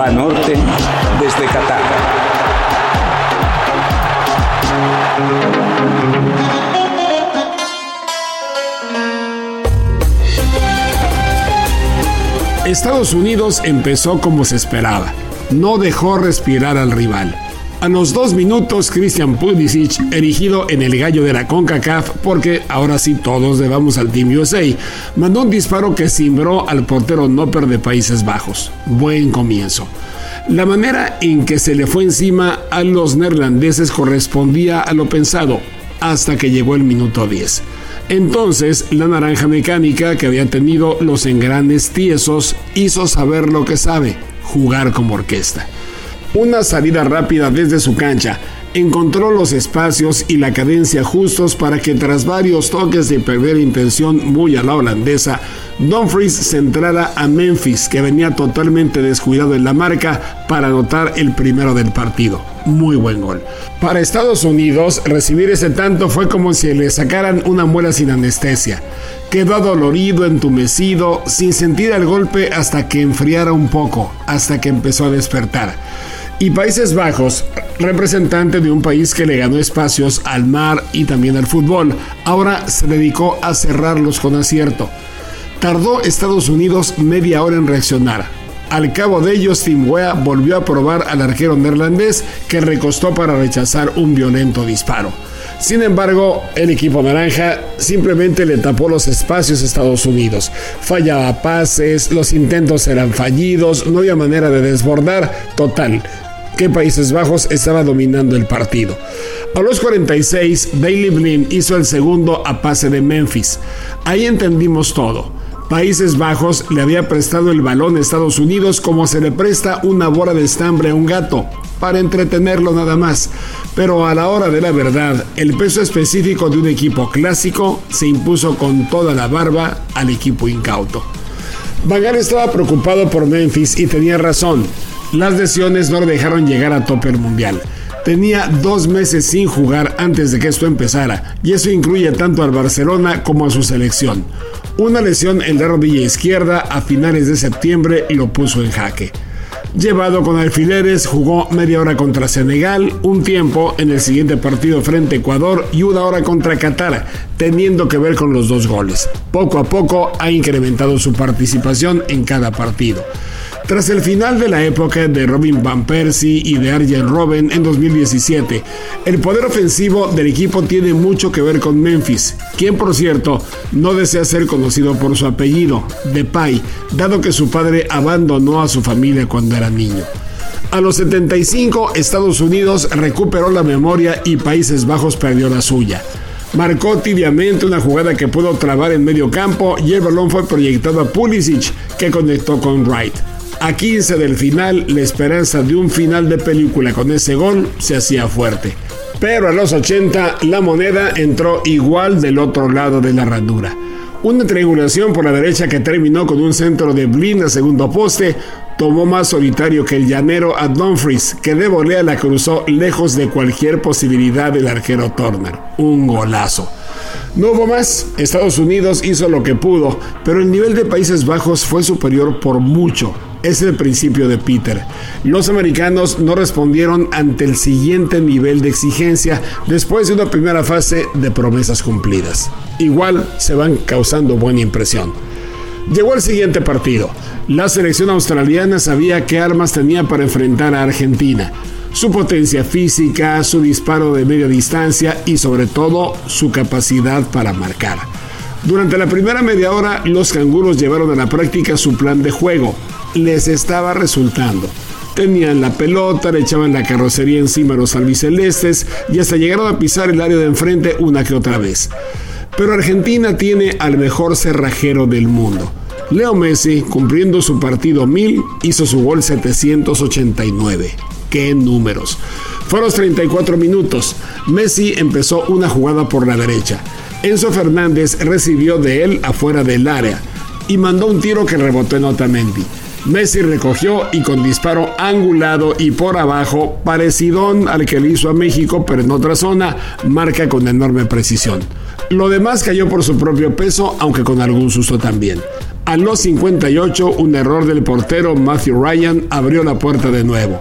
Banorte desde Qatar. Estados Unidos empezó como se esperaba. No dejó respirar al rival. A los dos minutos, Christian Pulisic, erigido en el gallo de la CONCACAF, porque ahora sí todos debamos al Team USA, mandó un disparo que cimbró al portero Nopper de Países Bajos. Buen comienzo. La manera en que se le fue encima a los neerlandeses correspondía a lo pensado, hasta que llegó el minuto 10. Entonces, la naranja mecánica que había tenido los engranes tiesos hizo saber lo que sabe, jugar como orquesta. Una salida rápida desde su cancha, encontró los espacios y la cadencia justos para que tras varios toques de perder intención muy a la holandesa, Dumfries centrara a Memphis, que venía totalmente descuidado en la marca, para anotar el primero del partido. Muy buen gol. Para Estados Unidos, recibir ese tanto fue como si le sacaran una muela sin anestesia. Quedó dolorido, entumecido, sin sentir el golpe hasta que enfriara un poco, hasta que empezó a despertar. Y Países Bajos, representante de un país que le ganó espacios al mar y también al fútbol, ahora se dedicó a cerrarlos con acierto. Tardó Estados Unidos media hora en reaccionar. Al cabo de ellos, Tim Wea volvió a probar al arquero neerlandés que recostó para rechazar un violento disparo. Sin embargo, el equipo naranja simplemente le tapó los espacios a Estados Unidos. Fallaba pases, los intentos eran fallidos, no había manera de desbordar. Total, Países Bajos estaba dominando el partido. A los 46, Bailey Blin hizo el segundo a pase de Memphis. Ahí entendimos todo. Países Bajos le había prestado el balón a Estados Unidos como se le presta una bola de estambre a un gato, para entretenerlo nada más. Pero a la hora de la verdad, el peso específico de un equipo clásico se impuso con toda la barba al equipo incauto. Van estaba preocupado por Memphis y tenía razón. Las lesiones no lo dejaron llegar a tope mundial. Tenía dos meses sin jugar antes de que esto empezara, y eso incluye tanto al Barcelona como a su selección. Una lesión en la rodilla izquierda a finales de septiembre lo puso en jaque. Llevado con alfileres, jugó media hora contra Senegal, un tiempo en el siguiente partido frente a Ecuador y una hora contra Qatar, teniendo que ver con los dos goles. Poco a poco ha incrementado su participación en cada partido. Tras el final de la época de Robin Van Persie y de Arjen Robben en 2017, el poder ofensivo del equipo tiene mucho que ver con Memphis, quien por cierto no desea ser conocido por su apellido, Depay, dado que su padre abandonó a su familia cuando era niño. A los 75, Estados Unidos recuperó la memoria y Países Bajos perdió la suya. Marcó tibiamente una jugada que pudo trabar en medio campo y el balón fue proyectado a Pulisic, que conectó con Wright. A 15 del final, la esperanza de un final de película con ese gol se hacía fuerte. Pero a los 80 la moneda entró igual del otro lado de la ranura. Una triangulación por la derecha que terminó con un centro de Blin a segundo poste tomó más solitario que el llanero a Dumfries, que de volea la cruzó lejos de cualquier posibilidad del arquero Turner. Un golazo. No hubo más, Estados Unidos hizo lo que pudo, pero el nivel de Países Bajos fue superior por mucho. Es el principio de Peter. Los americanos no respondieron ante el siguiente nivel de exigencia después de una primera fase de promesas cumplidas. Igual se van causando buena impresión. Llegó el siguiente partido. La selección australiana sabía qué armas tenía para enfrentar a Argentina. Su potencia física, su disparo de media distancia y sobre todo su capacidad para marcar. Durante la primera media hora, los canguros llevaron a la práctica su plan de juego, les estaba resultando. Tenían la pelota, le echaban la carrocería encima a los albicelestes y hasta llegaron a pisar el área de enfrente una que otra vez. Pero Argentina tiene al mejor cerrajero del mundo. Leo Messi, cumpliendo su partido 1000, hizo su gol 789. ¡Qué números! Fueron los 34 minutos. Messi empezó una jugada por la derecha. Enzo Fernández recibió de él afuera del área y mandó un tiro que rebotó en Otamendi. Messi recogió y con disparo angulado y por abajo, parecido al que le hizo a México, pero en otra zona, marca con enorme precisión. Lo demás cayó por su propio peso, aunque con algún susto también. A los 58, un error del portero Matthew Ryan abrió la puerta de nuevo.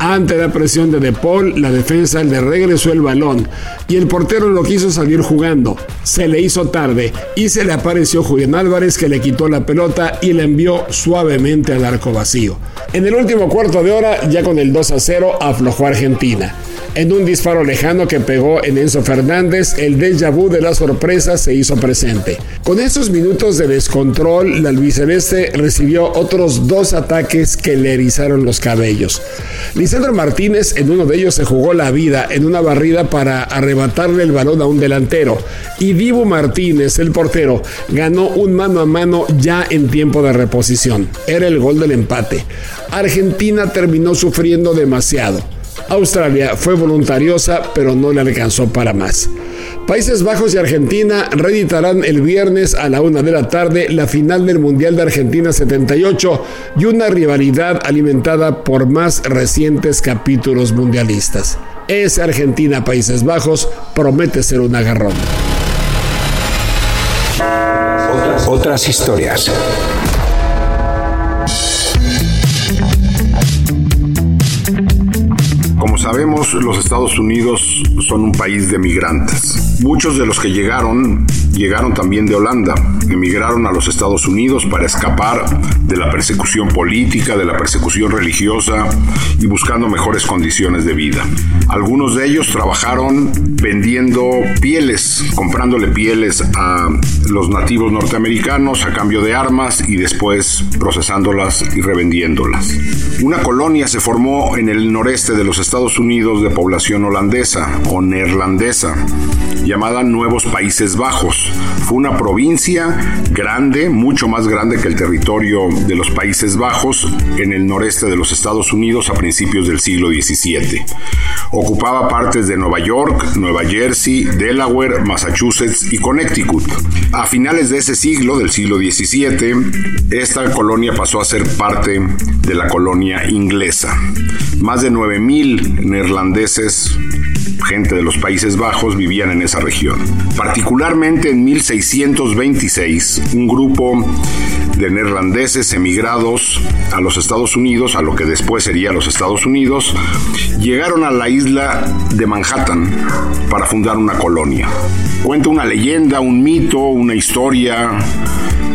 Ante la presión de De Paul, la defensa le regresó el balón y el portero no quiso salir jugando. Se le hizo tarde y se le apareció Julián Álvarez que le quitó la pelota y la envió suavemente al arco vacío. En el último cuarto de hora, ya con el 2 a 0, aflojó Argentina. En un disparo lejano que pegó en Enzo Fernández, el déjà vu de la sorpresa se hizo presente. Con esos minutos de descontrol, la albiceleste recibió otros dos ataques que le erizaron los cabellos. Lisandro Martínez en uno de ellos se jugó la vida en una barrida para arrebatarle el balón a un delantero. Y Dibu Martínez, el portero, ganó un mano a mano ya en tiempo de reposición. Era el gol del empate. Argentina terminó sufriendo demasiado. Australia fue voluntariosa, pero no le alcanzó para más. Países Bajos y Argentina reeditarán el viernes a la una de la tarde la final del Mundial de Argentina 78 y una rivalidad alimentada por más recientes capítulos mundialistas. Ese Argentina-Países Bajos promete ser un agarrón. Otras historias. Sabemos, los Estados Unidos son un país de migrantes. Muchos de los que llegaron, llegaron también de Holanda. Emigraron a los Estados Unidos para escapar de la persecución política, de la persecución religiosa y buscando mejores condiciones de vida. Algunos de ellos trabajaron vendiendo pieles, comprándole pieles a los nativos norteamericanos a cambio de armas y después procesándolas y revendiéndolas. Una colonia se formó en el noreste de los Estados Unidos de población holandesa o neerlandesa, llamada Nuevos Países Bajos. Fue una provincia grande, mucho más grande que el territorio de los Países Bajos en el noreste de los Estados Unidos a principios del siglo XVII. Ocupaba partes de Nueva York, Nueva Jersey, Delaware, Massachusetts y Connecticut. A finales de ese siglo, del siglo XVII, esta colonia pasó a ser parte de la colonia inglesa. Más de 9.000 neerlandeses, gente de los Países Bajos, vivían en esa región. Particularmente en 1626, un grupo de neerlandeses emigrados a los Estados Unidos, a lo que después sería los Estados Unidos, llegaron a la isla de Manhattan para fundar una colonia. Cuenta una leyenda, un mito, una historia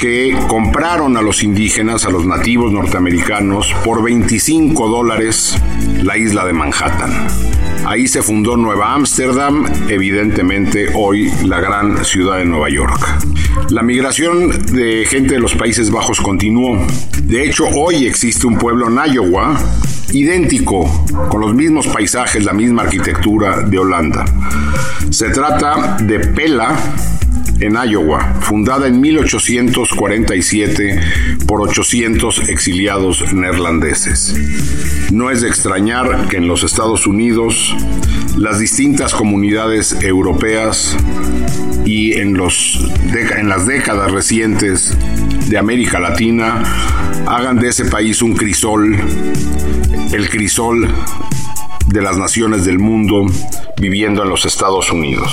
que compraron a los indígenas, a los nativos norteamericanos, por 25 dólares la isla de Manhattan. Ahí se fundó Nueva Ámsterdam, evidentemente hoy la gran ciudad de Nueva York. La migración de gente de los Países Bajos continuó. De hecho, hoy existe un pueblo en Iowa idéntico, con los mismos paisajes, la misma arquitectura de Holanda. Se trata de Pela, en Iowa, fundada en 1847 por 800 exiliados neerlandeses. No es de extrañar que en los Estados Unidos las distintas comunidades europeas y en, los, en las décadas recientes de América Latina hagan de ese país un crisol, el crisol de las naciones del mundo viviendo en los Estados Unidos.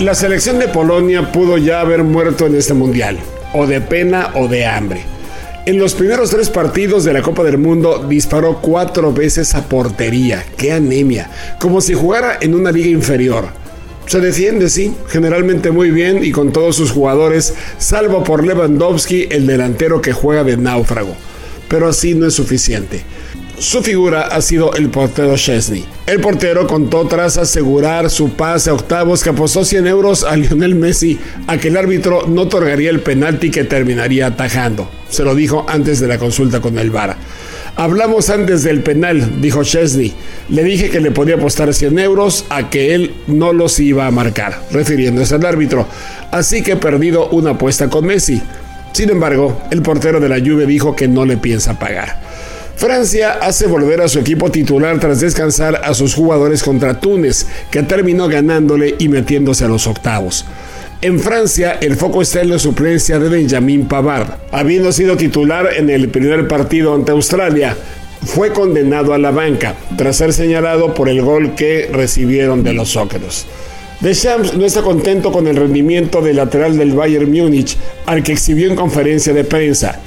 La selección de Polonia pudo ya haber muerto en este mundial, o de pena o de hambre. En los primeros tres partidos de la Copa del Mundo disparó cuatro veces a portería. ¡Qué anemia! Como si jugara en una liga inferior. Se defiende, sí, generalmente muy bien y con todos sus jugadores, salvo por Lewandowski, el delantero que juega de náufrago. Pero así no es suficiente. Su figura ha sido el portero Chesney. El portero contó tras asegurar su pase a octavos que apostó 100 euros a Lionel Messi a que el árbitro no otorgaría el penalti que terminaría atajando. Se lo dijo antes de la consulta con el VAR. Hablamos antes del penal, dijo Chesney. Le dije que le podía apostar 100 euros a que él no los iba a marcar, refiriéndose al árbitro. Así que he perdido una apuesta con Messi. Sin embargo, el portero de la Juve dijo que no le piensa pagar. Francia hace volver a su equipo titular tras descansar a sus jugadores contra Túnez, que terminó ganándole y metiéndose a los octavos. En Francia, el foco está en la suplencia de Benjamin Pavard. Habiendo sido titular en el primer partido ante Australia, fue condenado a la banca tras ser señalado por el gol que recibieron de los Zócalos. Deschamps no está contento con el rendimiento del lateral del Bayern Múnich, al que exhibió en conferencia de prensa.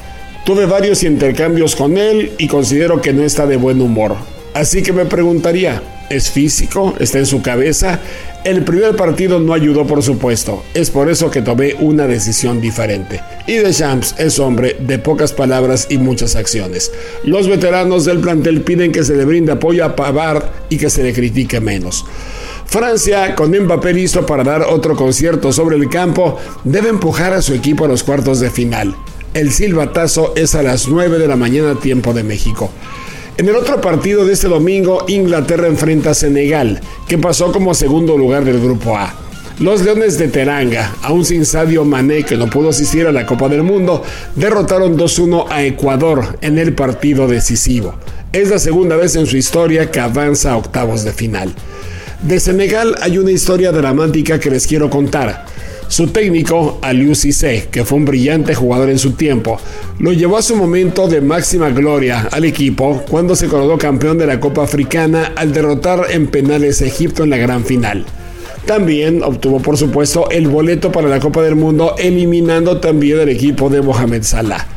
Tuve varios intercambios con él y considero que no está de buen humor. Así que me preguntaría, ¿es físico? ¿Está en su cabeza? El primer partido no ayudó, por supuesto. Es por eso que tomé una decisión diferente. Y Deschamps es hombre de pocas palabras y muchas acciones. Los veteranos del plantel piden que se le brinde apoyo a Pavard y que se le critique menos. Francia, con Mbappé listo para dar otro concierto sobre el campo, debe empujar a su equipo a los cuartos de final. El silbatazo es a las 9 de la mañana tiempo de México. En el otro partido de este domingo, Inglaterra enfrenta a Senegal, que pasó como segundo lugar del grupo A. Los Leones de Teranga, aún sin Sadio Mané que no pudo asistir a la Copa del Mundo, derrotaron 2-1 a Ecuador en el partido decisivo. Es la segunda vez en su historia que avanza a octavos de final. De Senegal hay una historia dramática que les quiero contar. Su técnico, Aliou Cissé, que fue un brillante jugador en su tiempo, lo llevó a su momento de máxima gloria al equipo cuando se coronó campeón de la Copa Africana al derrotar en penales a Egipto en la gran final. También obtuvo por supuesto el boleto para la Copa del Mundo eliminando también al equipo de Mohamed Salah.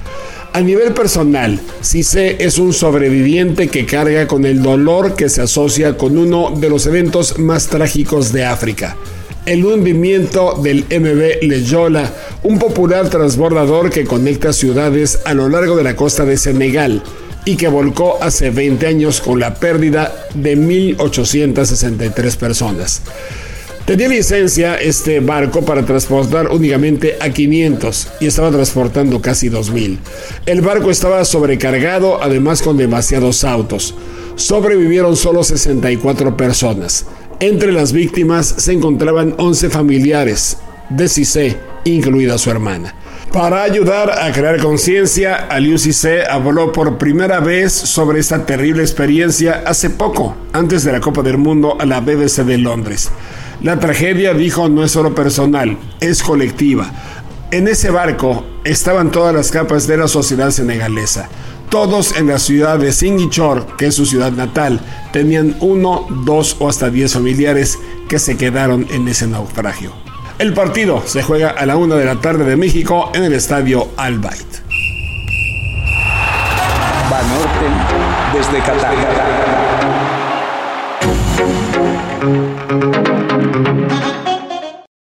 A nivel personal, Cissé es un sobreviviente que carga con el dolor que se asocia con uno de los eventos más trágicos de África. El hundimiento del MB Leyola, un popular transbordador que conecta ciudades a lo largo de la costa de Senegal y que volcó hace 20 años con la pérdida de 1.863 personas. Tenía licencia este barco para transportar únicamente a 500 y estaba transportando casi 2000. El barco estaba sobrecargado, además con demasiados autos. Sobrevivieron solo 64 personas. Entre las víctimas se encontraban 11 familiares de Cissé, incluida su hermana. Para ayudar a crear conciencia, Aliou Cissé habló por primera vez sobre esta terrible experiencia hace poco, antes de la Copa del Mundo a la BBC de Londres. La tragedia, dijo, no es solo personal, es colectiva. En ese barco estaban todas las capas de la sociedad senegalesa. Todos en la ciudad de Ziguinchor, que es su ciudad natal, tenían uno, dos o hasta diez familiares que se quedaron en ese naufragio. El partido se juega a la una de la tarde de México en el estadio Al Bayt. desde Qatar.